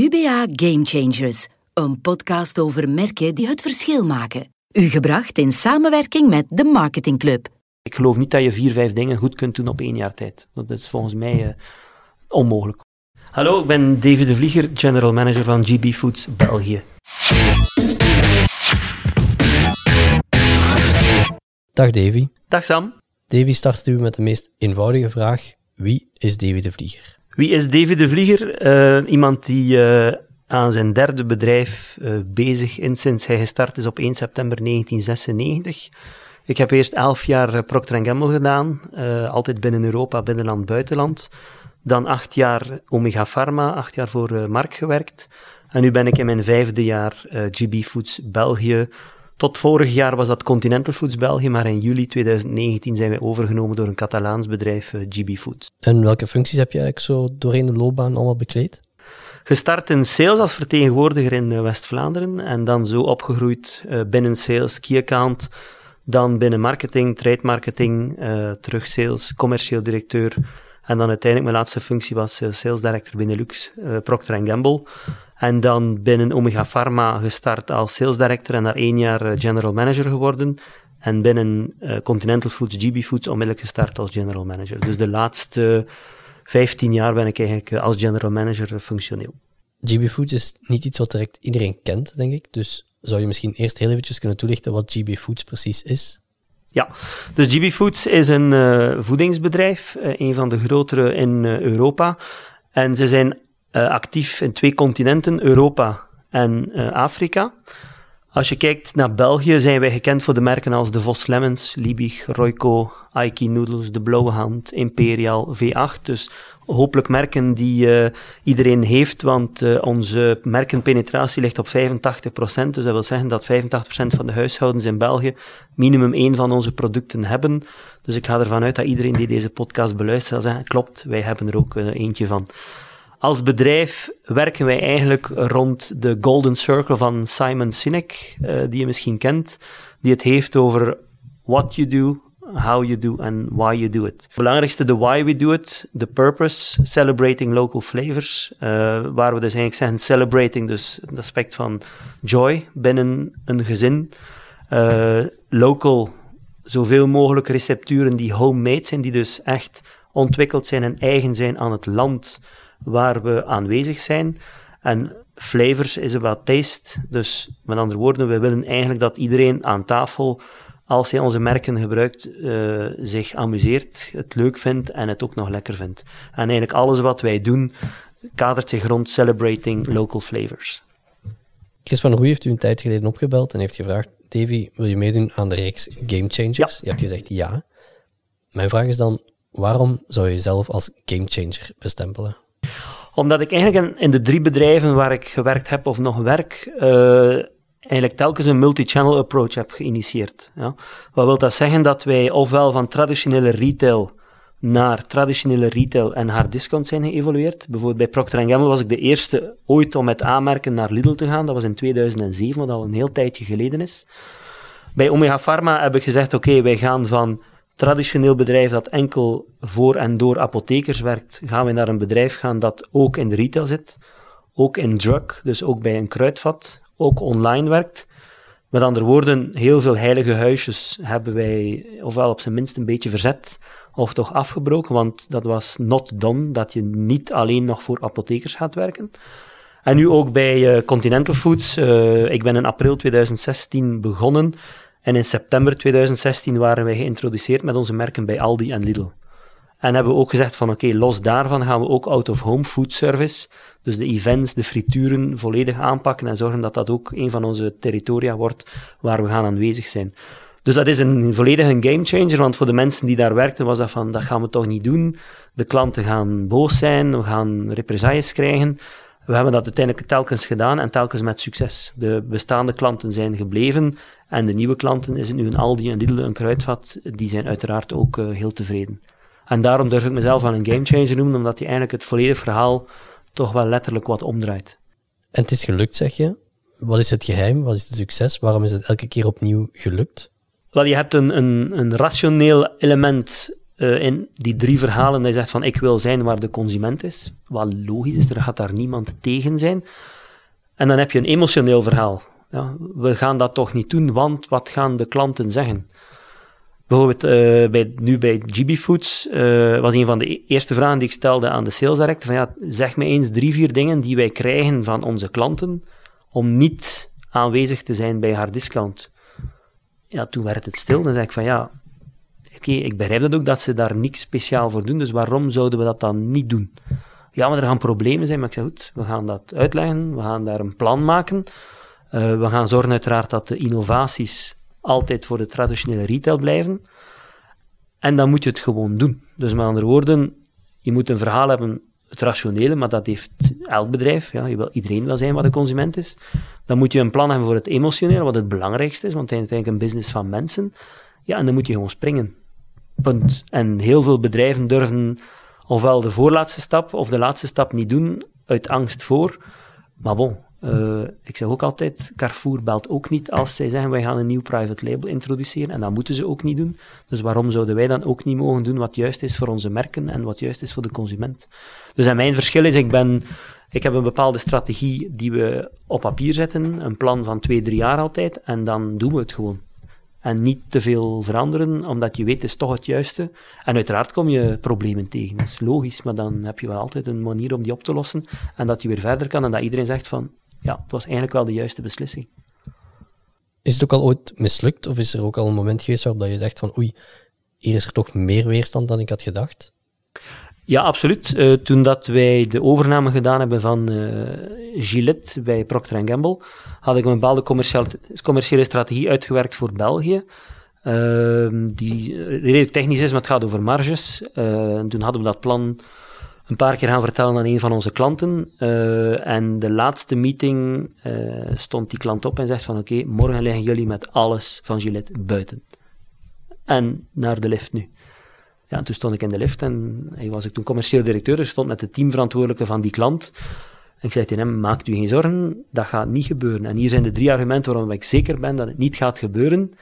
UBA Game Changers, een podcast over merken die het verschil maken. U gebracht in samenwerking met de Marketing Club. Ik geloof niet dat je vier, vijf dingen goed kunt doen op één jaar tijd. Dat is volgens mij uh, onmogelijk. Hallo, ik ben David de Vlieger, General Manager van GB Foods België. Dag Davy. Dag Sam. Davy start u met de meest eenvoudige vraag. Wie is Davy de Vlieger? Wie is David de Vlieger? Uh, iemand die uh, aan zijn derde bedrijf uh, bezig is sinds hij gestart is op 1 september 1996. Ik heb eerst elf jaar Procter Gamble gedaan, altijd binnen Europa, binnenland, buitenland. Dan acht jaar Omega Pharma, acht jaar voor Mark gewerkt. En nu ben ik in mijn vijfde jaar GB Foods België tot vorig jaar was dat Continental Foods België, maar in juli 2019 zijn wij overgenomen door een Catalaans bedrijf, eh, GB Foods. En welke functies heb je eigenlijk zo doorheen de loopbaan allemaal bekleed? Gestart in sales als vertegenwoordiger in uh, West-Vlaanderen en dan zo opgegroeid uh, binnen sales, key account, dan binnen marketing, trade marketing, terug sales, commercieel directeur en dan uiteindelijk mijn laatste functie was sales director Benelux, Procter Gamble. En dan binnen Omega Pharma gestart als sales director en na één jaar eh, general manager geworden. En binnen uh, Continental Foods, GB Foods, onmiddellijk gestart als general manager. Dus de laatste 15 jaar ben ik eigenlijk eh, als general manager functioneel. GB Foods is niet iets wat direct iedereen kent, denk ik. Dus zou je misschien eerst heel eventjes kunnen toelichten wat GB Foods precies is? Ja, dus GB Foods is een uh, voedingsbedrijf, uh, een van de grotere in uh, Europa. En ze zijn actief in twee continenten, Europa en Afrika. Als je kijkt naar België, zijn wij gekend voor de merken als de Vos Lemons, Liebig, Royco, Aiki Noodles, de Blauwe Hand, Imperial, V8. Dus hopelijk merken die uh, iedereen heeft, want uh, onze merkenpenetratie ligt op 85%. Dus dat wil zeggen dat 85% van de huishoudens in België minimum één van onze producten hebben. Dus ik ga ervan uit dat iedereen die deze podcast beluistert zal zeggen, klopt, wij hebben er ook uh, eentje van. Als bedrijf werken wij eigenlijk rond de Golden Circle van Simon Sinek, uh, die je misschien kent, die het heeft over what you do, how you do and why you do it. Het belangrijkste, de why we do it, de purpose, celebrating local flavors, uh, waar we dus eigenlijk zeggen celebrating, dus het aspect van joy binnen een gezin, uh, local, zoveel mogelijk recepturen die homemade zijn, die dus echt ontwikkeld zijn en eigen zijn aan het land waar we aanwezig zijn. En flavors is about taste. Dus met andere woorden, we willen eigenlijk dat iedereen aan tafel, als hij onze merken gebruikt, uh, zich amuseert, het leuk vindt en het ook nog lekker vindt. En eigenlijk alles wat wij doen kadert zich rond celebrating local flavors. Chris van Roei heeft u een tijd geleden opgebeld en heeft gevraagd: Davy, wil je meedoen aan de reeks Game Changers? Ja. Je hebt gezegd ja. Mijn vraag is dan: waarom zou je jezelf als game changer bestempelen? Omdat ik eigenlijk in, de drie bedrijven waar ik gewerkt heb of nog werk, uh, eigenlijk telkens een multi-channel approach heb geïnitieerd. Ja. Wat wil dat zeggen? Dat wij ofwel van traditionele retail naar traditionele retail en hard discount zijn geëvolueerd. Bijvoorbeeld bij Procter Gamble was ik de eerste ooit om met aanmerken naar Lidl te gaan. Dat was in 2007, wat al een heel tijdje geleden is. Bij Omega Pharma heb ik gezegd, oké, wij gaan van traditioneel bedrijf dat enkel voor en door apothekers werkt, gaan we naar een bedrijf gaan dat ook in de retail zit, ook in drug, dus ook bij een kruidvat, ook online werkt. Met andere woorden, heel veel heilige huisjes hebben wij ofwel op zijn minst een beetje verzet, of toch afgebroken, want dat was not done, dat je niet alleen nog voor apothekers gaat werken. En nu ook bij uh, Continental Foods. Uh, ik ben in april 2016 begonnen en in september 2016 waren wij geïntroduceerd met onze merken bij Aldi en Lidl. En hebben we ook gezegd van oké, los daarvan gaan we ook out-of-home food service, dus de events, de frituren volledig aanpakken en zorgen dat dat ook een van onze territoria wordt waar we gaan aanwezig zijn. Dus dat is een volledig een gamechanger, want voor de mensen die daar werkten was dat van, dat gaan we toch niet doen. De klanten gaan boos zijn, we gaan represailles krijgen. We hebben dat uiteindelijk telkens gedaan en telkens met succes. De bestaande klanten zijn gebleven en de nieuwe klanten, is het nu een Aldi, een Lidl, een Kruidvat, die zijn uiteraard ook uh, heel tevreden. En daarom durf ik mezelf wel een gamechanger noemen, omdat hij eigenlijk het volledige verhaal toch wel letterlijk wat omdraait. En het is gelukt, zeg je. Wat is het geheim? Wat is het succes? Waarom is het elke keer opnieuw gelukt? Wel, je hebt een, een, een rationeel element uh, in die drie verhalen, dat je zegt van ik wil zijn waar de consument is, wat logisch is, er gaat daar niemand tegen zijn. En dan heb je een emotioneel verhaal. We gaan dat toch niet doen, want wat gaan de klanten zeggen? Bijvoorbeeld uh, bij, nu bij GB Foods uh, was een van de e-, eerste vragen die ik stelde aan de sales director van ja, zeg me eens drie, vier dingen die wij krijgen van onze klanten om niet aanwezig te zijn bij haar discount. Ja, toen werd het stil. Dan zei ik van ja, oké, ik begrijp dat ook dat ze daar niks speciaal voor doen, dus waarom zouden we dat dan niet doen? Ja, maar er gaan problemen zijn, maar ik zeg goed, we gaan dat uitleggen, we gaan daar een plan maken. Uh, we gaan zorgen uiteraard dat de innovaties altijd voor de traditionele retail blijven. En dan moet je het gewoon doen. Dus met andere woorden, je moet een verhaal hebben, het rationele, maar dat heeft elk bedrijf. Ja, je wil, iedereen wil zijn wat de consument is. Dan moet je een plan hebben voor het emotionele, wat het belangrijkste is, want het is uiteindelijk een business van mensen. Ja, en dan moet je gewoon springen. Punt. En heel veel bedrijven durven ofwel de voorlaatste stap of de laatste stap niet doen, uit angst voor. Maar bon, uh, ik zeg ook altijd, Carrefour belt ook niet als zij zeggen wij gaan een nieuw private label introduceren en dat moeten ze ook niet doen. Dus waarom zouden wij dan ook niet mogen doen wat juist is voor onze merken en wat juist is voor de consument? Dus en mijn verschil is, ik ben, ik heb een bepaalde strategie die we op papier zetten, een plan van twee, drie jaar altijd en dan doen we het gewoon. En niet te veel veranderen, omdat je weet, het is toch het juiste. En uiteraard kom je problemen tegen, dat is logisch, maar dan heb je wel altijd een manier om die op te lossen en dat je weer verder kan en dat iedereen zegt van, ja, het was eigenlijk wel de juiste beslissing. Is het ook al ooit mislukt, of is er ook al een moment geweest waarop je zegt van oei, hier is er toch meer weerstand dan ik had gedacht? Ja, absoluut. Uh, toen dat wij de overname gedaan hebben van uh, Gillette bij Procter Gamble, had ik een bepaalde commerciële, commerciële strategie uitgewerkt voor België. Uh, die redelijk technisch is, maar het gaat over marges. En toen hadden we dat plan een paar keer gaan vertellen aan een van onze klanten. Uh, en de laatste meeting uh, stond die klant op en zegt van oké, morgen liggen jullie met alles van Gillette buiten. En naar de lift nu. Ja, en toen stond ik in de lift en hij was ik toen commercieel directeur, dus stond met de teamverantwoordelijke van die klant. En ik zei tegen hem, maakt u geen zorgen, dat gaat niet gebeuren. En hier zijn de drie argumenten waarom ik zeker ben dat het niet gaat gebeuren.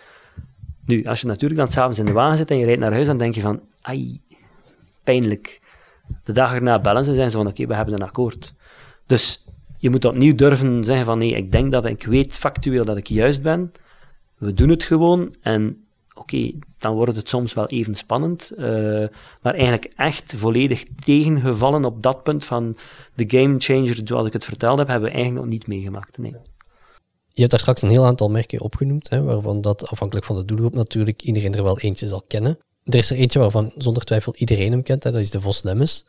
Nu, als je natuurlijk dan s'avonds in de wagen zit en je rijdt naar huis, dan denk je van, ai, pijnlijk. De dag erna bellen ze en zijn ze van oké, we hebben een akkoord. Dus je moet opnieuw durven zeggen van nee, ik denk dat ik weet factueel dat ik juist ben. We doen het gewoon en oké, dan wordt het soms wel even spannend. Uh, maar eigenlijk echt volledig tegengevallen op dat punt van de game changer, zoals ik het verteld heb, hebben we eigenlijk nog niet meegemaakt. Nee. Je hebt daar straks een heel aantal merken opgenoemd, hè, waarvan dat afhankelijk van de doelgroep natuurlijk iedereen er wel eentje zal kennen. Er is er eentje waarvan zonder twijfel iedereen hem kent, hè, dat is de Vos Lemmens.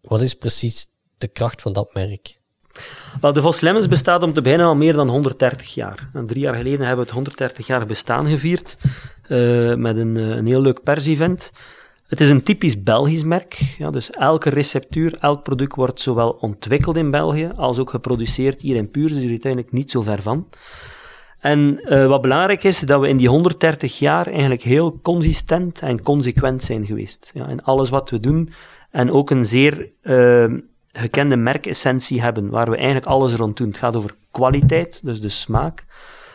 Wat is precies de kracht van dat merk? Wel, de Vos Lemmens bestaat om te beginnen al meer dan 130 jaar. En drie jaar geleden hebben we het 130 jaar bestaan gevierd uh, met een, uh, een heel leuk pers-event. Het is een typisch Belgisch merk. Ja, dus elke receptuur, elk product wordt zowel ontwikkeld in België als ook geproduceerd hier in Puur, dus er uiteindelijk niet zo ver van. En uh, wat belangrijk is, dat we in die 130 jaar eigenlijk heel consistent en consequent zijn geweest. Ja, in alles wat we doen. En ook een zeer uh, gekende merkessentie hebben, waar we eigenlijk alles rond doen. Het gaat over kwaliteit, dus de smaak.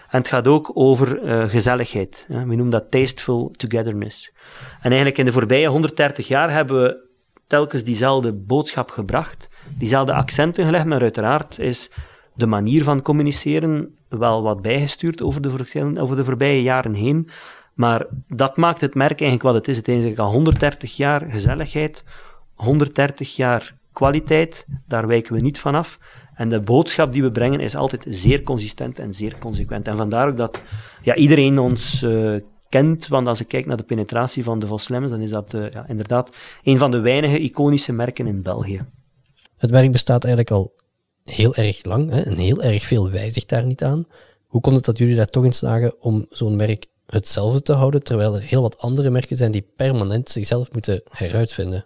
En het gaat ook over uh, gezelligheid. We noemen dat tasteful togetherness. En eigenlijk in de voorbije 130 jaar hebben we telkens diezelfde boodschap gebracht, diezelfde accenten gelegd, maar uiteraard is de manier van communiceren wel wat bijgestuurd over de, over de voorbije jaren heen. Maar dat maakt het merk eigenlijk wat het is. Het is eigenlijk al 130 jaar gezelligheid, 130 jaar kwaliteit, daar wijken we niet van af. En de boodschap die we brengen is altijd zeer consistent en zeer consequent. En vandaar ook dat ja, iedereen ons uh, kent, want als ik kijk naar de penetratie van de Vos Lemmens, dan is dat uh, ja, inderdaad een van de weinige iconische merken in België. Het merk bestaat eigenlijk al heel erg lang hè, en heel erg veel wijzigt daar niet aan. Hoe komt het dat jullie daar toch in slagen om zo'n merk hetzelfde te houden, terwijl er heel wat andere merken zijn die permanent zichzelf moeten heruitvinden?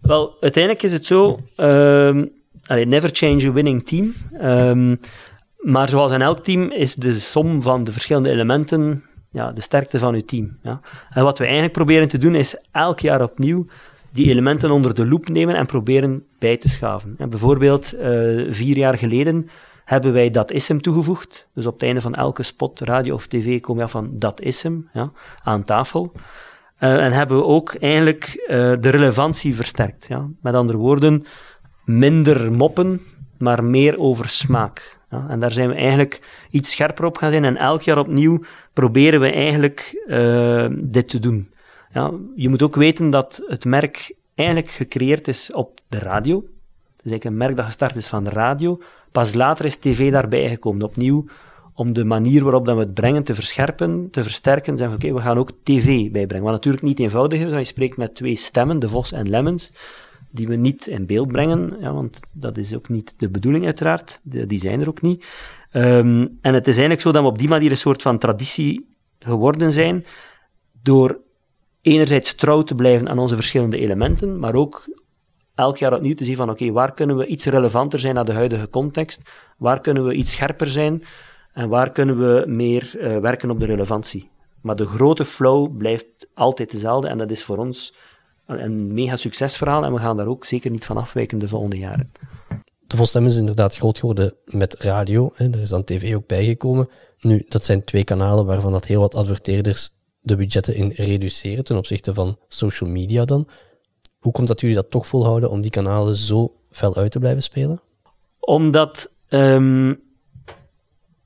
Wel, uiteindelijk is het zo, um, never change a winning team. Um, maar zoals in elk team is de som van de verschillende elementen ja, de sterkte van uw team. Ja. En wat we eigenlijk proberen te doen is elk jaar opnieuw die elementen onder de loep nemen en proberen bij te schaven. En bijvoorbeeld, uh, vier jaar geleden hebben wij dat is hem toegevoegd. Dus op het einde van elke spot, radio of tv, kom je af van dat is hem ja, aan tafel. en hebben we ook eigenlijk de relevantie versterkt. Ja? Met andere woorden, minder moppen, maar meer over smaak. Ja? En daar zijn we eigenlijk iets scherper op gaan zijn. En elk jaar opnieuw proberen we eigenlijk dit te doen. Ja, je moet ook weten dat het merk eigenlijk gecreëerd is op de radio. Het is eigenlijk een merk dat gestart is van de radio. Pas later is tv daarbij gekomen. Opnieuw om de manier waarop dat we het brengen te verscherpen, te versterken. Zeggen oké, we gaan ook tv bijbrengen. Wat natuurlijk niet eenvoudig is, want je spreekt met twee stemmen, de Vos en Lemmens, die we niet in beeld brengen, ja, want dat is ook niet de bedoeling uiteraard. die zijn er ook niet. Um, en het is eigenlijk zo dat we op die manier een soort van traditie geworden zijn, door enerzijds trouw te blijven aan onze verschillende elementen, maar ook elk jaar opnieuw te zien van oké, waar kunnen we iets relevanter zijn naar de huidige context, waar kunnen we iets scherper zijn en waar kunnen we meer uh, werken op de relevantie. Maar de grote flow blijft altijd dezelfde en dat is voor ons een mega succesverhaal en we gaan daar ook zeker niet van afwijken de volgende jaren. De Volstem is inderdaad groot geworden met radio, hè. er is dan tv ook bijgekomen. Nu, dat zijn twee kanalen waarvan dat heel wat adverteerders de budgetten in reduceren ten opzichte van social media dan. Hoe komt dat jullie dat toch volhouden om die kanalen zo fel uit te blijven spelen? Omdat, um,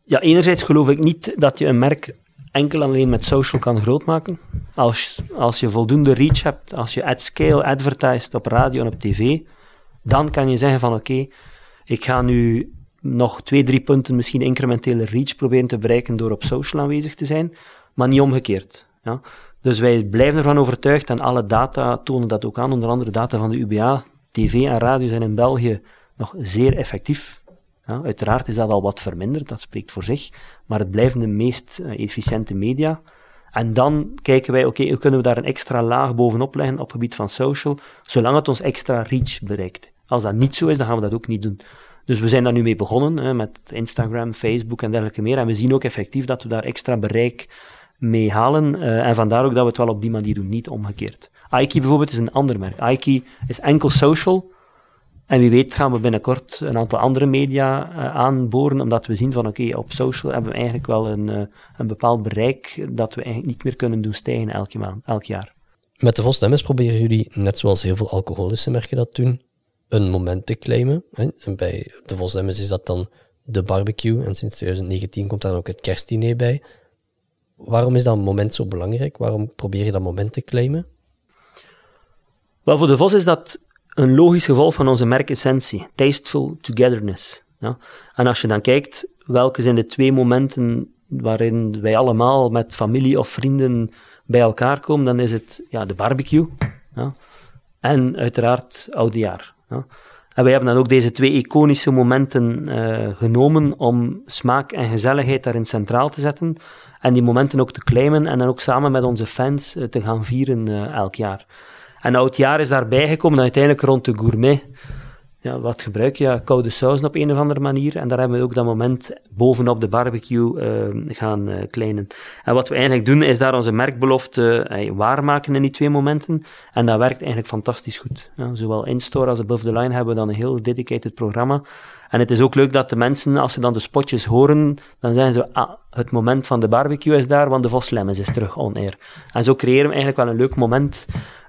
ja, enerzijds geloof ik niet dat je een merk enkel alleen met social kan grootmaken. Als, als je voldoende reach hebt, als je at scale advertised op radio en op tv, dan kan je zeggen van oké, ik ga nu nog twee, drie punten misschien incrementele reach proberen te bereiken door op social aanwezig te zijn, maar niet omgekeerd. Dus wij blijven ervan overtuigd en alle data tonen dat ook aan, onder andere data van de UBA. TV en radio zijn in België nog zeer effectief. Ja, uiteraard is dat al wat verminderd, dat spreekt voor zich, maar het blijven de meest eh, efficiënte media. En dan kijken wij, oké, kunnen we daar een extra laag bovenop leggen op het gebied van social, zolang het ons extra reach bereikt. Als dat niet zo is, dan gaan we dat ook niet doen. Dus we zijn daar nu mee begonnen, hè, met Instagram, Facebook en dergelijke meer. En we zien ook effectief dat we daar extra bereik mee halen. Uh, en vandaar ook dat we het wel op die manier doen, niet omgekeerd. Aiki bijvoorbeeld is een ander merk. Aiki is enkel social. En wie weet gaan we binnenkort een aantal andere media uh, aanboren, omdat we zien van oké, op social hebben we eigenlijk wel een, uh, een bepaald bereik dat we eigenlijk niet meer kunnen doen stijgen elke maand, elk jaar. Met de Vos proberen jullie, net zoals heel veel alcoholische merken dat doen, een moment te claimen. En bij de Vos is dat dan de barbecue. En sinds 2019 komt daar ook het kerstdiner bij. Waarom is dat moment zo belangrijk? Waarom probeer je dat moment te claimen? Wel, voor de Vos is dat een logisch gevolg van onze merkessentie. Tasteful togetherness. En als je dan kijkt, welke zijn de twee momenten waarin wij allemaal met familie of vrienden bij elkaar komen, dan is het ja, de barbecue ja? en uiteraard oudejaar. Ja? En wij hebben dan ook deze twee iconische momenten uh, genomen om smaak en gezelligheid daarin centraal te zetten. En die momenten ook te claimen en dan ook samen met onze fans uh, te gaan vieren uh, elk jaar. En oud jaar is daarbij gekomen uiteindelijk rond de gourmet. Wat gebruik je? Koude sausen op een of andere manier. En daar hebben we ook dat moment bovenop de barbecue uh, gaan uh, kleinen. En wat we eigenlijk doen, is daar onze merkbelofte uh, waarmaken in die twee momenten. En dat werkt eigenlijk fantastisch goed. Ja, zowel in-store als above the line hebben we dan een heel dedicated programma. En het is ook leuk dat de mensen, als ze dan de spotjes horen, dan zeggen ze, ah, het moment van de barbecue is daar, want de Vos Lemmens is terug on air. En zo creëren we eigenlijk wel een leuk moment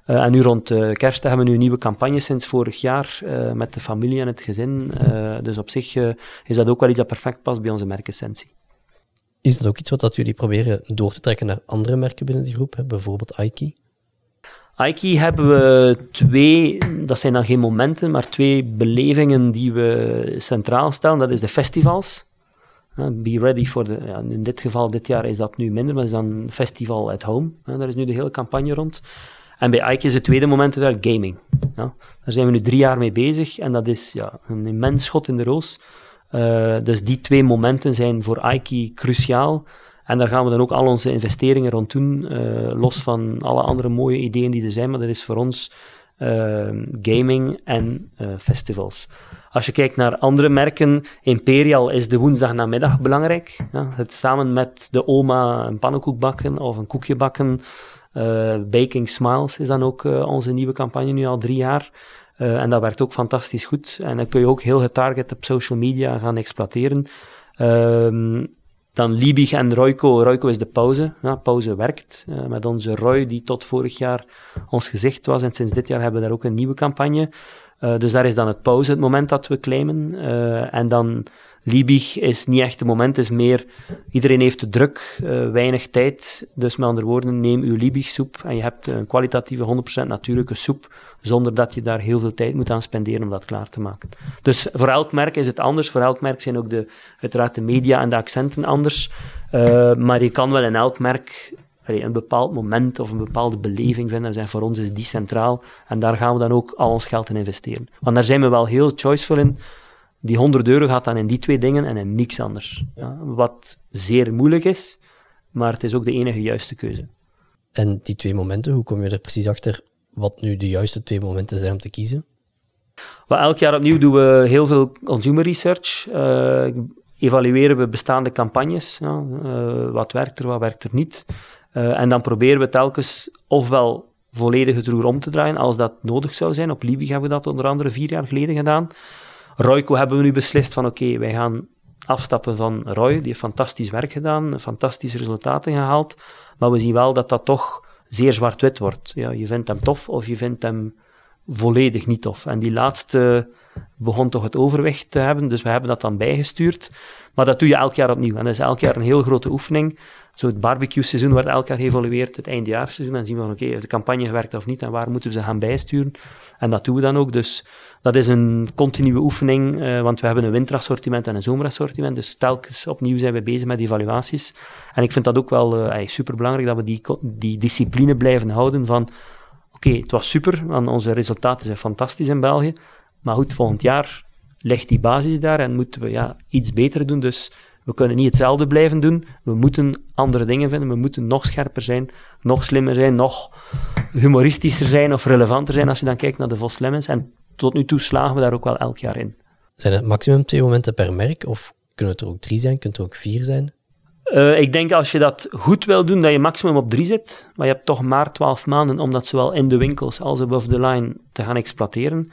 uh, en nu rond uh, kerst hebben we nu een nieuwe campagne sinds vorig jaar uh, met de familie en het gezin. dus op zich is dat ook wel iets dat perfect past bij onze merkessentie. Is dat ook iets wat dat jullie proberen door te trekken naar andere merken binnen die groep, hè? bijvoorbeeld Aiki? Aiki hebben we twee, dat zijn dan geen momenten, maar twee belevingen die we centraal stellen. Dat is de festivals. Be ready for the, ja, in dit geval, dit jaar is dat nu minder, maar is dan Festival at Home. Daar is nu de hele campagne rond. En bij Ike is het tweede moment uiteraard gaming. Ja. Daar zijn we nu drie jaar mee bezig en dat is ja, een immens schot in de roos. Uh, dus die twee momenten zijn voor Ike cruciaal. En daar gaan we dan ook al onze investeringen rond doen, uh, los van alle andere mooie ideeën die er zijn, maar dat is voor ons uh, gaming en festivals. Als je kijkt naar andere merken, Imperial is de woensdagnamiddag belangrijk. Ja, het samen met de oma een pannenkoek bakken of een koekje bakken, Baking Smiles is dan ook uh, onze nieuwe campagne, nu al drie jaar. Uh, en dat werkt ook fantastisch goed. En dan kun je ook heel getarget op social media gaan exploiteren. Um, Dan Liebig en Royco. Royco is de pauze. Ja, pauze werkt. Met onze Roy, die tot vorig jaar ons gezicht was. En sinds dit jaar hebben we daar ook een nieuwe campagne. Dus daar is dan het pauze, het moment dat we claimen. En dan Liebig is niet echt het moment, is meer iedereen heeft de druk, uh, weinig tijd. Dus met andere woorden, neem uw Liebig soep en je hebt een kwalitatieve 100% natuurlijke soep, zonder dat je daar heel veel tijd moet aan spenderen om dat klaar te maken. Dus voor elk merk is het anders. Voor elk merk zijn ook de, uiteraard de media en de accenten anders. Uh, maar je kan wel in elk merk een bepaald moment of een bepaalde beleving vinden. En voor ons is die centraal. En daar gaan we dan ook al ons geld in investeren. Want daar zijn we wel heel choiceful in die 100 euro gaat dan in die twee dingen en in niks anders. Ja, wat zeer moeilijk is, maar het is ook de enige juiste keuze. En die twee momenten, hoe kom je er precies achter wat nu de juiste twee momenten zijn om te kiezen? Well, elk jaar opnieuw doen we heel veel consumer research. Uh, evalueren we bestaande campagnes. Ja, uh, wat werkt er, wat werkt er niet. Uh, en dan proberen we telkens ofwel volledig het roer om te draaien als dat nodig zou zijn. Op Libië hebben we dat onder andere vier jaar geleden gedaan. Royco hebben we nu beslist van oké, wij gaan afstappen van Roy. Die heeft fantastisch werk gedaan, fantastische resultaten gehaald. Maar we zien wel dat dat toch zeer zwart-wit wordt. Ja, je vindt hem tof of je vindt hem volledig niet tof. En die laatste begon toch het overwicht te hebben, dus we hebben dat dan bijgestuurd. Maar dat doe je elk jaar opnieuw. En dat is elk jaar een heel grote oefening. Zo het barbecue-seizoen wordt elk jaar geëvalueerd, het eindejaarsseizoen, en zien we van oké, is de campagne gewerkt of niet, en waar moeten we ze gaan bijsturen. En dat doen we dan ook. Dus dat is een continue oefening, uh, want we hebben een winterassortiment en een zomerassortiment, dus telkens opnieuw zijn we bezig met evaluaties. En ik vind dat ook wel uh, super belangrijk dat we die, die discipline blijven houden van oké, het was super, want onze resultaten zijn fantastisch in België, maar goed, volgend jaar ligt die basis daar en moeten we ja, iets beter doen. Dus we kunnen niet hetzelfde blijven doen. We moeten andere dingen vinden. We moeten nog scherper zijn, nog slimmer zijn, nog humoristischer zijn of relevanter zijn als je dan kijkt naar de Vos Lemmens. En tot nu toe slagen we daar ook wel elk jaar in. Zijn het maximum twee momenten per merk? Of kunnen het er ook drie zijn? Kunnen het er ook vier zijn? Uh, ik denk als je dat goed wil doen, dat je maximum op drie zit. Maar je hebt toch maar twaalf maanden om dat zowel in de winkels als above the line te gaan exploiteren.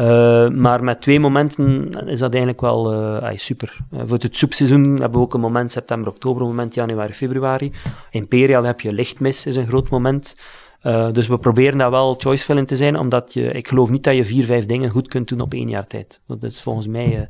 Uh, maar met twee momenten is dat eigenlijk wel uh, super. Uh, voor het soepseizoen hebben we ook een moment september, oktober, een moment januari, februari. Imperial heb je lichtmis, is een groot moment. dus we proberen daar wel choiceful te zijn, omdat je, ik geloof niet dat je vier, vijf dingen goed kunt doen op één jaar tijd. Dat is volgens mij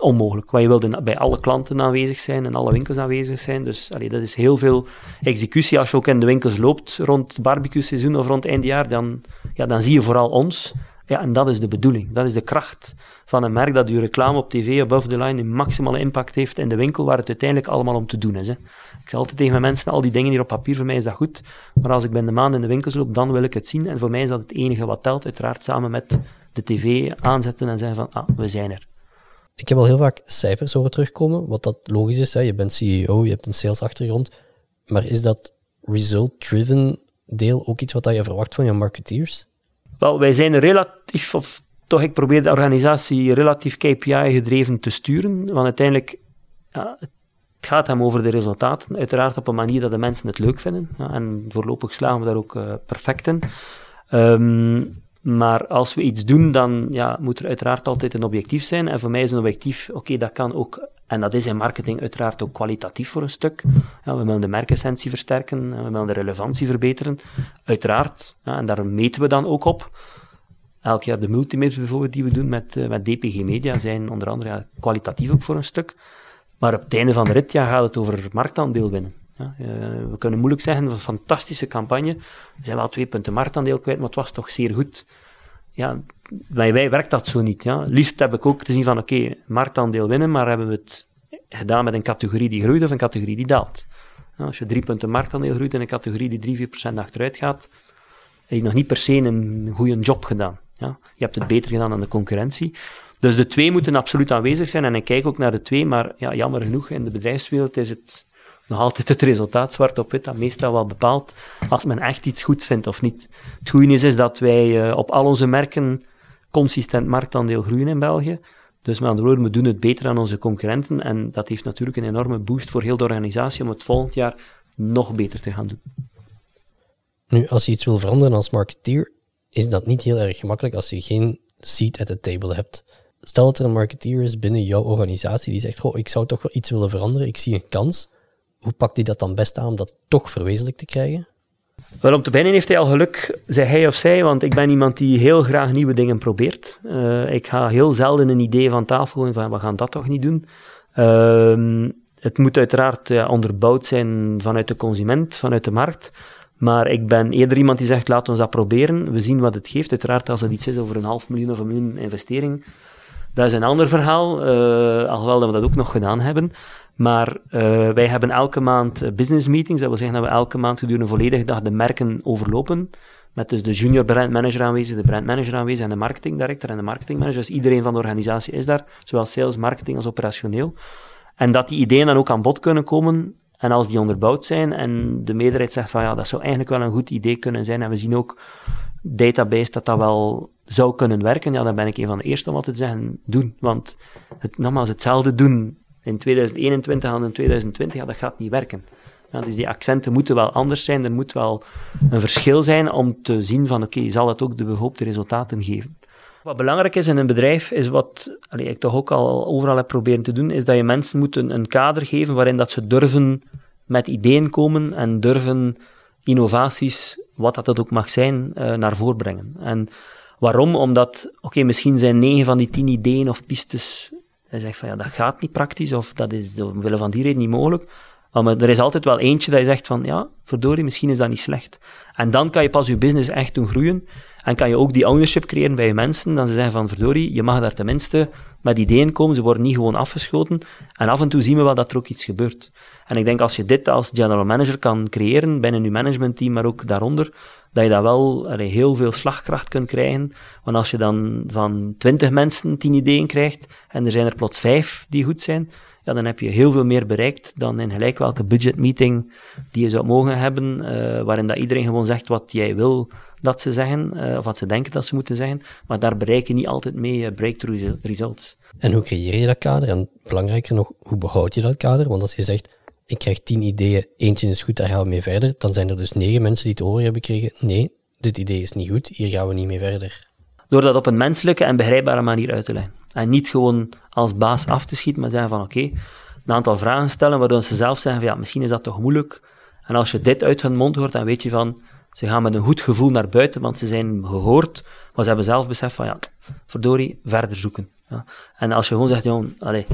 onmogelijk. Want je wilde bij alle klanten aanwezig zijn en alle winkels aanwezig zijn. Dus allee, dat is heel veel executie. Als je ook in de winkels loopt rond barbecue seizoen of rond eindjaar, dan, ja, dan zie je vooral ons. Ja, en dat is de bedoeling. Dat is de kracht van een merk dat uw reclame op tv above the line een maximale impact heeft in de winkel waar het uiteindelijk allemaal om te doen is. Hè. Ik zeg altijd tegen mijn mensen, al die dingen hier op papier, voor mij is dat goed. Maar als ik ben de maand in de winkels loop, dan wil ik het zien. En voor mij is dat het enige wat telt. Uiteraard samen met de tv aanzetten en zeggen van, ah, we zijn er. Ik heb al heel vaak cijfers horen terugkomen, wat dat logisch is. Hè. Je bent CEO, je hebt een salesachtergrond. Maar is dat result-driven deel ook iets wat je verwacht van je marketeers? Wel, wij zijn relatief, of toch ik probeer de organisatie relatief KPI-gedreven te sturen, want uiteindelijk, ja, het gaat hem over de resultaten, uiteraard op een manier dat de mensen het leuk vinden, ja, en voorlopig slagen we daar ook uh, perfect in. Um, maar als we iets doen, dan ja, moet er uiteraard altijd een objectief zijn. En voor mij is een objectief, oké, dat kan ook, en dat is in marketing uiteraard ook kwalitatief voor een stuk. Ja, we willen de merkessentie versterken, we willen de relevantie verbeteren, uiteraard. Ja, en daar meten we dan ook op. Elk jaar de multimedia bijvoorbeeld die we doen met, uh, met DPG Media zijn onder andere ja, kwalitatief ook voor een stuk. Maar op het einde van de rit ja, gaat het over marktaandeel winnen. Ja, uh, we kunnen moeilijk zeggen, een fantastische campagne. We zijn wel twee punten marktaandeel kwijt, maar het was toch zeer goed. Ja, bij wij werkt dat zo niet. Ja. Liefst heb ik ook te zien van, oké, marktaandeel winnen, maar hebben we het gedaan met een categorie die groeit of een categorie die daalt. Ja, als je drie punten marktaandeel groeit in een categorie die drie, vier procent achteruit gaat, heb je nog niet per se een goede job gedaan. Ja. Je hebt het beter gedaan dan de concurrentie. Dus de twee moeten absoluut aanwezig zijn en ik kijk ook naar de twee, maar ja, jammer genoeg, in de bedrijfswereld is het nog altijd het resultaat zwart op wit dat meestal wel bepaalt als men echt iets goed vindt of niet. Het goede is, is dat wij uh, op al onze merken consistent marktaandeel groeien in België. Dus met andere woorden, we doen het beter dan onze concurrenten en dat heeft natuurlijk een enorme boost voor heel de organisatie om het volgend jaar nog beter te gaan doen. Nu, als je iets wil veranderen als marketeer, is dat niet heel erg gemakkelijk als je geen seat at the table hebt. stel dat er een marketeer is binnen jouw organisatie die zegt, goh, ik zou toch wel iets willen veranderen, ik zie een kans. Hoe pakt hij dat dan best aan om dat toch verwezenlijk te krijgen? Wel, om te beginnen heeft hij al geluk, zei hij of zij, want ik ben iemand die heel graag nieuwe dingen probeert. Uh, ik ga heel zelden een idee van tafel gooien van, we gaan dat toch niet doen. Uh, het moet uiteraard ja, onderbouwd zijn vanuit de consument, vanuit de markt. Maar ik ben eerder iemand die zegt, laat ons dat proberen. We zien wat het geeft. Uiteraard, als het iets is over een half miljoen of een miljoen investering, dat is een ander verhaal, uh, alhoewel dat we dat ook nog gedaan hebben. Maar uh, wij hebben elke maand business meetings. Dat wil zeggen dat we elke maand gedurende een volledige dag de merken overlopen. Met dus de junior brand manager aanwezig, de brand manager aanwezig en de marketing director en de marketing manager. Dus iedereen van de organisatie is daar, zowel sales, marketing als operationeel. En dat die ideeën dan ook aan bod kunnen komen. En als die onderbouwd zijn en de meerderheid zegt van ja, dat zou eigenlijk wel een goed idee kunnen zijn. En we zien ook database dat dat wel zou kunnen werken. Ja, dan ben ik een van de eerste om wat te zeggen, doen. Want het, nogmaals, hetzelfde doen in 2021 en in 2020, ja, dat gaat niet werken. Ja, dus die accenten moeten wel anders zijn. Er moet wel een verschil zijn om te zien van oké, zal het ook de behoopte resultaten geven. Wat belangrijk is in een bedrijf, is wat ik toch ook al overal heb proberen te doen, is dat je mensen moet een, kader geven waarin dat ze durven met ideeën komen en durven innovaties, wat dat ook mag zijn, uh, naar voren brengen. En waarom? Omdat, oké, misschien zijn negen van die tien ideeën of pistes, hij zegt van ja, dat gaat niet praktisch, of dat is omwille van die reden niet mogelijk. Maar er is altijd wel eentje dat je zegt van, ja, verdorie, misschien is dat niet slecht. En dan kan je pas je business echt doen groeien. En kan je ook die ownership creëren bij je mensen. Dan ze zeggen van, verdorie, je mag daar tenminste met ideeën komen. Ze worden niet gewoon afgeschoten. En af en toe zien we wel dat er ook iets gebeurt. En ik denk als je dit als general manager kan creëren binnen je managementteam, maar ook daaronder, dat je dat wel heel veel slagkracht kunt krijgen. Want als je dan van twintig mensen tien ideeën krijgt en er zijn er plots vijf die goed zijn, ja, dan heb je heel veel meer bereikt dan in gelijk welke budgetmeeting die je zou mogen hebben, uh, waarin dat iedereen gewoon zegt wat jij wil dat ze zeggen, uh, of wat ze denken dat ze moeten zeggen, maar daar bereik je niet altijd mee uh, breakthrough results. En hoe creëer je dat kader? En belangrijker nog, hoe behoud je dat kader? Want als je zegt, ik krijg tien ideeën, eentje is goed, daar gaan we mee verder, dan zijn er dus negen mensen die het over hebben gekregen, nee, dit idee is niet goed, hier gaan we niet mee verder. Door dat op een menselijke en begrijpbare manier uit te leggen. En niet gewoon als baas af te schieten, maar zeggen van oké, een aantal vragen stellen, waardoor ze zelf zeggen van ja, misschien is dat toch moeilijk. En als je dit uit hun mond hoort, dan weet je van, ze gaan met een goed gevoel naar buiten, want ze zijn gehoord, maar ze hebben zelf besef van ja, verdorie, verder zoeken. Ja. En als je gewoon zegt, joh, allez,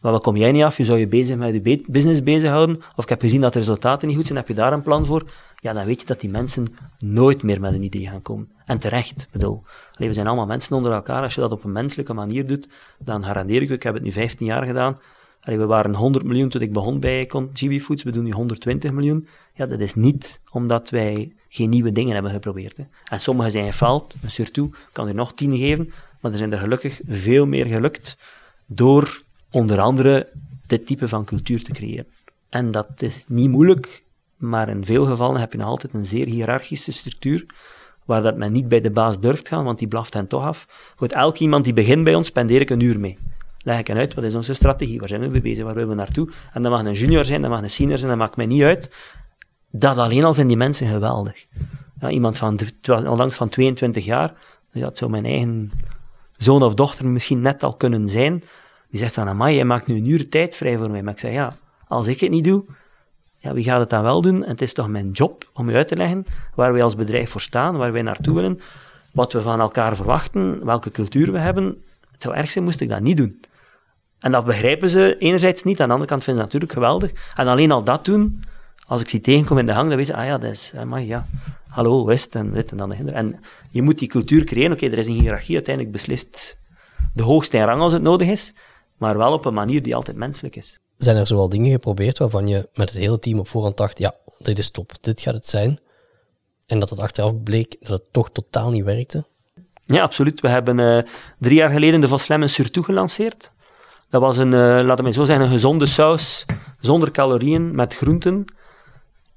maar wat kom jij niet af? Je zou je bezig met je business bezighouden. Of ik heb gezien dat de resultaten niet goed zijn, heb je daar een plan voor? Ja, dan weet je dat die mensen nooit meer met een idee gaan komen. En terecht, bedoel. Allee, we zijn allemaal mensen onder elkaar. Als je dat op een menselijke manier doet, dan garandeer ik u, ik heb het nu 15 jaar gedaan. Allee, we waren 100 miljoen toen ik begon bij GB Foods, we doen nu 120 miljoen. Ja, dat is niet omdat wij geen nieuwe dingen hebben geprobeerd. Hè. En sommige zijn gefaald, een surtout, kan er nog tien geven, maar er zijn er gelukkig veel meer gelukt door onder andere dit type van cultuur te creëren. En dat is niet moeilijk, maar in veel gevallen heb je nog altijd een zeer hiërarchische structuur, waar dat men niet bij de baas durft gaan, want die blaft hen toch af. Voor elk iemand die begint bij ons, spendeer ik een uur mee. Leg ik hen uit, wat is onze strategie, waar zijn we mee bezig, waar willen we naartoe? En dat mag een junior zijn, dat mag een senior zijn, dat maakt mij niet uit. Dat alleen al vinden die mensen geweldig. Ja, iemand van, onlangs van 22 jaar, ja, het zou mijn eigen zoon of dochter misschien net al kunnen zijn, die zegt van, amai, jij maakt nu een uur tijd vrij voor mij. Maar ik zeg, ja, als ik het niet doe, ja, wie gaat het dan wel doen? En het is toch mijn job om u uit te leggen waar wij als bedrijf voor staan, waar wij naartoe willen, wat we van elkaar verwachten, welke cultuur we hebben. Het zou erg zijn moest ik dat niet doen. En dat begrijpen ze enerzijds niet, aan de andere kant vinden ze het natuurlijk geweldig. En alleen al dat doen, als ik ze tegenkom in de hang, dan weten ze, ah ja, dat is, amai, ja, hallo, West en dit en dan. En je moet die cultuur creëren. Oké, er is een hiërarchie, uiteindelijk beslist de hoogste rang als het nodig is maar wel op een manier die altijd menselijk is. Zijn er zoal dingen geprobeerd waarvan je met het hele team op voorhand dacht, ja, dit is top, dit gaat het zijn, en dat het achteraf bleek dat het toch totaal niet werkte? Ja, absoluut. We hebben uh, drie jaar geleden de Voslem Surtout gelanceerd. Dat was een, uh, laten we zo zeggen, een gezonde saus, zonder calorieën, met groenten.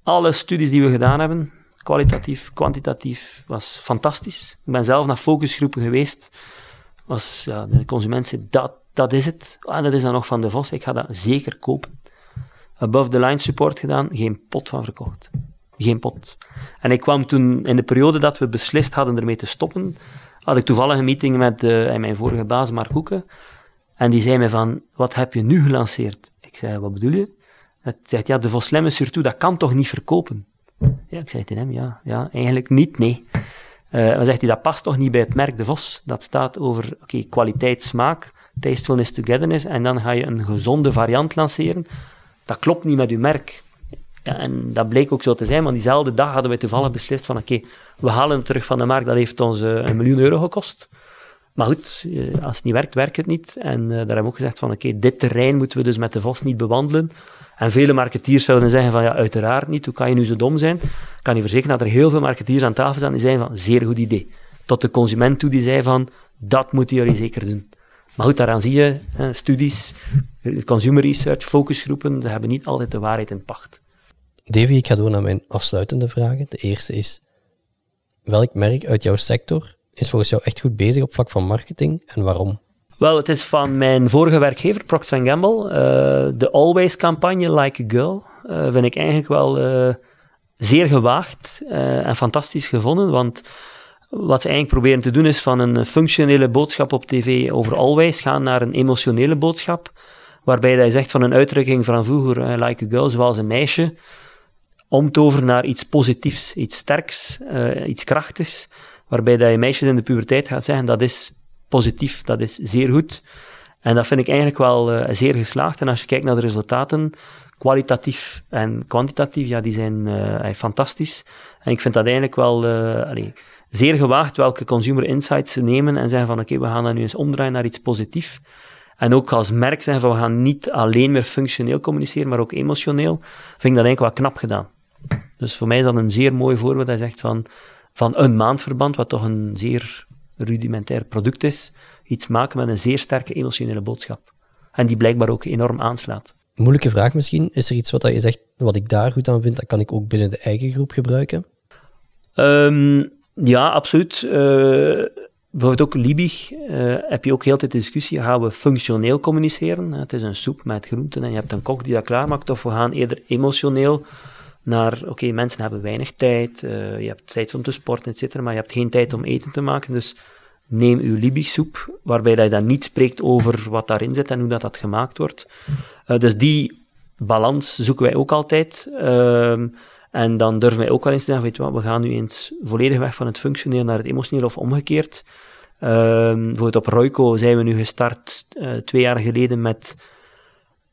Alle studies die we gedaan hebben, kwalitatief, kwantitatief, was fantastisch. Ik ben zelf naar focusgroepen geweest. Was, ja, de consument zei, dat, dat is het. Ah, dat is dan nog van de Vos. Ik ga dat zeker kopen. Above the line support gedaan, geen pot van verkocht. Geen pot. En ik kwam toen, in de periode dat we beslist hadden ermee te stoppen, had ik toevallig een meeting met uh, mijn vorige baas, Mark Hoeken. En die zei mij van, wat heb je nu gelanceerd? Ik zei, wat bedoel je? Hij zegt, ja, de Voslemme Surtout, dat kan toch niet verkopen? Ja, ik zei tegen hem, ja, ja eigenlijk niet, nee. Uh, dan zegt hij, dat past toch niet bij het merk De Vos? Dat staat over, oké, kwaliteit, smaak, tastefulness, togetherness, en dan ga je een gezonde variant lanceren. Dat klopt niet met uw merk. En dat bleek ook zo te zijn, want diezelfde dag hadden we toevallig beslist van oké, we halen hem terug van de markt, dat heeft ons uh, een miljoen euro gekost. Maar goed, uh, als het niet werkt, werkt het niet. En uh, daar hebben we ook gezegd van oké, dit terrein moeten we dus met de Vos niet bewandelen. En vele marketeers zouden zeggen van ja, uiteraard niet, hoe kan je nu zo dom zijn? Ik kan je verzekeren dat er heel veel marketeers aan tafel staan die zeiden van zeer goed idee. Tot de consument toe die zei van dat moeten jullie zeker doen. Maar goed, daaraan zie je, hè, studies, consumer research, focusgroepen, ze hebben niet altijd de waarheid in pacht. Davy, ik ga door naar mijn afsluitende vragen. De eerste is, welk merk uit jouw sector is volgens jou echt goed bezig op vlak van marketing en waarom? Wel, het is van mijn vorige werkgever, Procter Gamble. Uh, de Always-campagne, Like a Girl, uh, vind ik eigenlijk wel uh, zeer gewaagd en fantastisch gevonden, want wat ze eigenlijk proberen te doen is van een functionele boodschap op tv over Always gaan naar een emotionele boodschap, waarbij hij zegt van een uitdrukking van vroeger, like a girl, zoals een meisje, omtoveren naar iets positiefs, iets sterks, uh, iets krachtigs, waarbij dat je meisjes in de puberteit gaat zeggen dat is positief, dat is zeer goed. En dat vind ik eigenlijk wel uh, zeer geslaagd. En als je kijkt naar de resultaten, kwalitatief en kwantitatief, ja, die zijn fantastisch. En ik vind dat eigenlijk wel allee, zeer gewaagd welke consumer insights ze nemen en zeggen van oké, okay, we gaan dat nu eens omdraaien naar iets positiefs. En ook als merk zeggen van we gaan niet alleen meer functioneel communiceren, maar ook emotioneel. Vind ik dat eigenlijk wel knap gedaan. Dus voor mij is dat een zeer mooi voorbeeld. Hij zegt van, van een maandverband, wat toch een zeer rudimentair product is, iets maken met een zeer sterke emotionele boodschap. En die blijkbaar ook enorm aanslaat. Moeilijke vraag misschien. Is er iets wat je zegt, wat ik daar goed aan vind, dat kan ik ook binnen de eigen groep gebruiken? Um, ja, absoluut. Uh, bijvoorbeeld ook Liebig uh, heb je ook heel tijd discussie. Gaan we functioneel communiceren? Het is een soep met groenten en je hebt een kok die dat klaarmaakt. Of we gaan eerder emotioneel naar, oké, mensen hebben weinig tijd, uh, je hebt tijd om te sporten, et cetera, maar je hebt geen tijd om eten te maken, dus neem uw Liebig-soep, waarbij dat je dan niet spreekt over wat daarin zit en hoe dat, dat gemaakt wordt. Dus die balans zoeken wij ook altijd. Uh, en dan durven wij ook wel eens te zeggen, weet je wat, we gaan nu eens volledig weg van het functioneel naar het emotioneel of omgekeerd. Uh, bijvoorbeeld op Royco zijn we nu gestart uh, twee jaar geleden met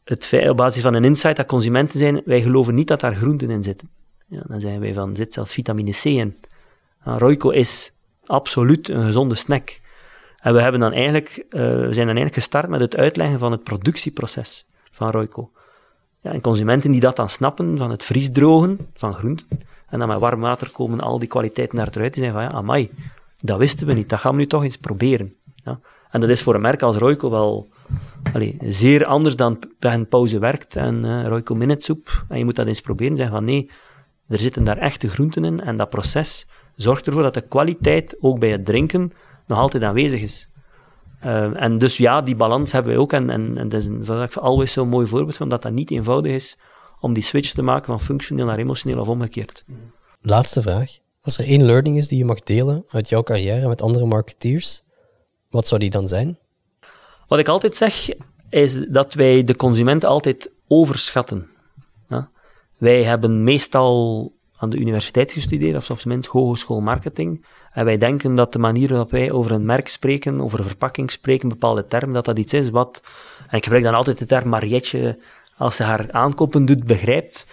het op basis van een insight dat consumenten zijn, wij geloven niet dat daar groenten in zitten. Ja, dan zeggen wij van, zit zelfs vitamine C in. Nou, Royco is absoluut een gezonde snack. En we, hebben dan eigenlijk, uh, we zijn dan eigenlijk gestart met het uitleggen van het productieproces van Royco. Ja, en consumenten die dat dan snappen, van het vriesdrogen van groenten, en dan met warm water komen al die kwaliteiten naar eruit, die zeggen van, ja, amai, dat wisten we niet, dat gaan we nu toch eens proberen. Ja. En dat is voor een merk als Royco wel allee, zeer anders dan bij een pauze werkt en uh, Royco Minute soep. En je moet dat eens proberen. Zeggen van nee, er zitten daar echte groenten in. En dat proces zorgt ervoor dat de kwaliteit ook bij het drinken nog altijd aanwezig is. Uh, en dus ja, die balans hebben we ook. En, en, en dat is een, dat alweer zo'n mooi voorbeeld van dat dat niet eenvoudig is om die switch te maken van functioneel naar emotioneel of omgekeerd. Laatste vraag. Als er één learning is die je mag delen uit jouw carrière met andere marketeers, wat zou die dan zijn? Wat ik altijd zeg, is dat wij de consument altijd overschatten. Ja? Wij hebben meestal aan de universiteit gestudeerd, of op zijn minst hogeschool marketing. En wij denken dat de manier waarop wij over een merk spreken, over een verpakking spreken, bepaalde term, dat dat iets is wat, en ik gebruik dan altijd de term Marietje, als ze haar aankopen doet, begrijpt.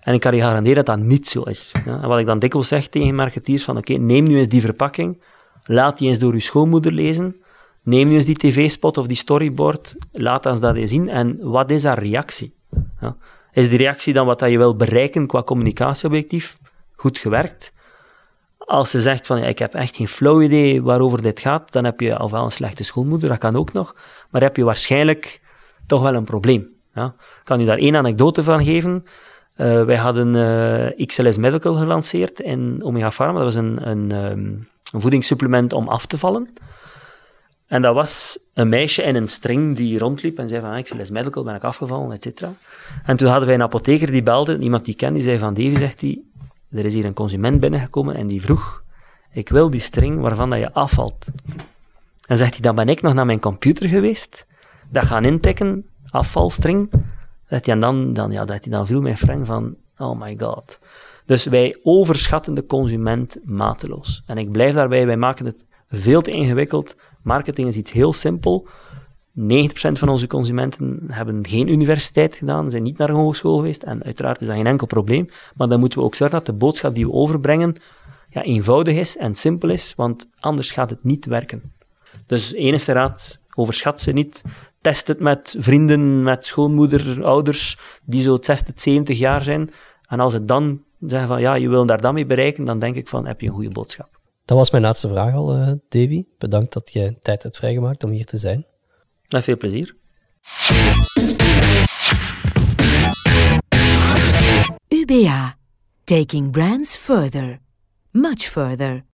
En ik kan je garanderen dat dat niet zo is. Ja? En wat ik dan dikwijls zeg tegen marketeers, van oké, neem nu eens die verpakking, laat die eens door uw schoonmoeder lezen, Neem nu eens die tv-spot of die storyboard, laat ons dat eens zien en wat is haar reactie? Ja. Is die reactie dan wat dat je wil bereiken qua communicatieobjectief? Goed gewerkt. Als ze zegt van ik heb echt geen flow idee waarover dit gaat, dan heb je alvast een slechte schoonmoeder, dat kan ook nog, maar heb je waarschijnlijk toch wel een probleem. Ja. Ik kan u daar één anekdote van geven. Uh, wij hadden eh, XLS Medical gelanceerd in Omega Pharma. Dat was een, een, um, een voedingssupplement om af te vallen. En dat was een meisje in een string die rondliep en zei van, ah, ik les medical, ben ik afgevallen, et cetera. En toen hadden wij een apotheker die belde, iemand die kende, die zei van, Davy, zegt hij, er is hier een consument binnengekomen en die vroeg, Ik wil die string waarvan dat je afvalt. Dan zegt hij, dan ben ik nog naar mijn computer geweest, dat gaan intikken, afvalstring. Hij, en dan, dan, ja, dat hij dan viel mijn friend van, oh my god. Dus wij overschatten de consument mateloos. En ik blijf daarbij, wij maken het veel te ingewikkeld. Marketing is iets heel simpel. 90% van onze consumenten hebben geen universiteit gedaan, zijn niet naar een hogeschool geweest. En uiteraard is dat geen enkel probleem. Maar dan moeten we ook zorgen dat de boodschap die we overbrengen ja, eenvoudig is en simpel is, want anders gaat het niet werken. Dus enige raad, overschat ze niet. Test het met vrienden, met schoonmoeder, ouders, die zo 60, 70 jaar zijn. En als het dan zeggen van, ja, je wil daar dan mee bereiken, dan denk ik van, heb je een goede boodschap. Dat was mijn laatste vraag al, uh, Davy. Bedankt dat je tijd hebt vrijgemaakt om hier te zijn. Met veel plezier. UBA. Taking brands further. Much further.